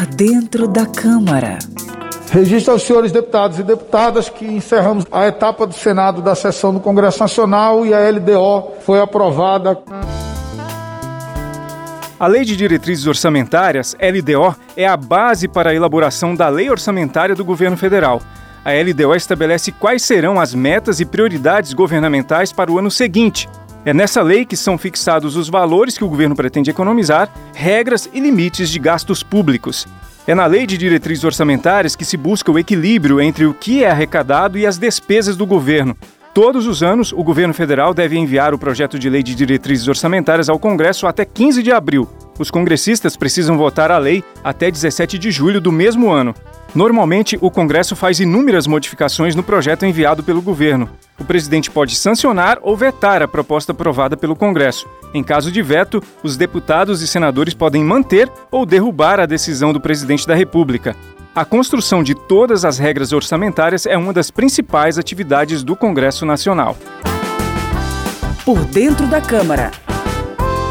Por dentro da Câmara. Registro aos senhores deputados e deputadas que encerramos a etapa do Senado da sessão do Congresso Nacional e a LDO foi aprovada. A Lei de Diretrizes Orçamentárias, LDO, é a base para a elaboração da Lei Orçamentária do Governo Federal. A LDO estabelece quais serão as metas e prioridades governamentais para o ano seguinte. É nessa lei que são fixados os valores que o governo pretende economizar, regras e limites de gastos públicos. É na Lei de Diretrizes Orçamentárias que se busca o equilíbrio entre o que é arrecadado e as despesas do governo. Todos os anos, o governo federal deve enviar o projeto de lei de diretrizes orçamentárias ao Congresso até 15 de abril. Os congressistas precisam votar a lei até 17 de julho do mesmo ano. Normalmente, o Congresso faz inúmeras modificações no projeto enviado pelo governo. O presidente pode sancionar ou vetar a proposta aprovada pelo Congresso. Em caso de veto, os deputados e senadores podem manter ou derrubar a decisão do presidente da República. A construção de todas as regras orçamentárias é uma das principais atividades do Congresso Nacional. Por dentro da Câmara.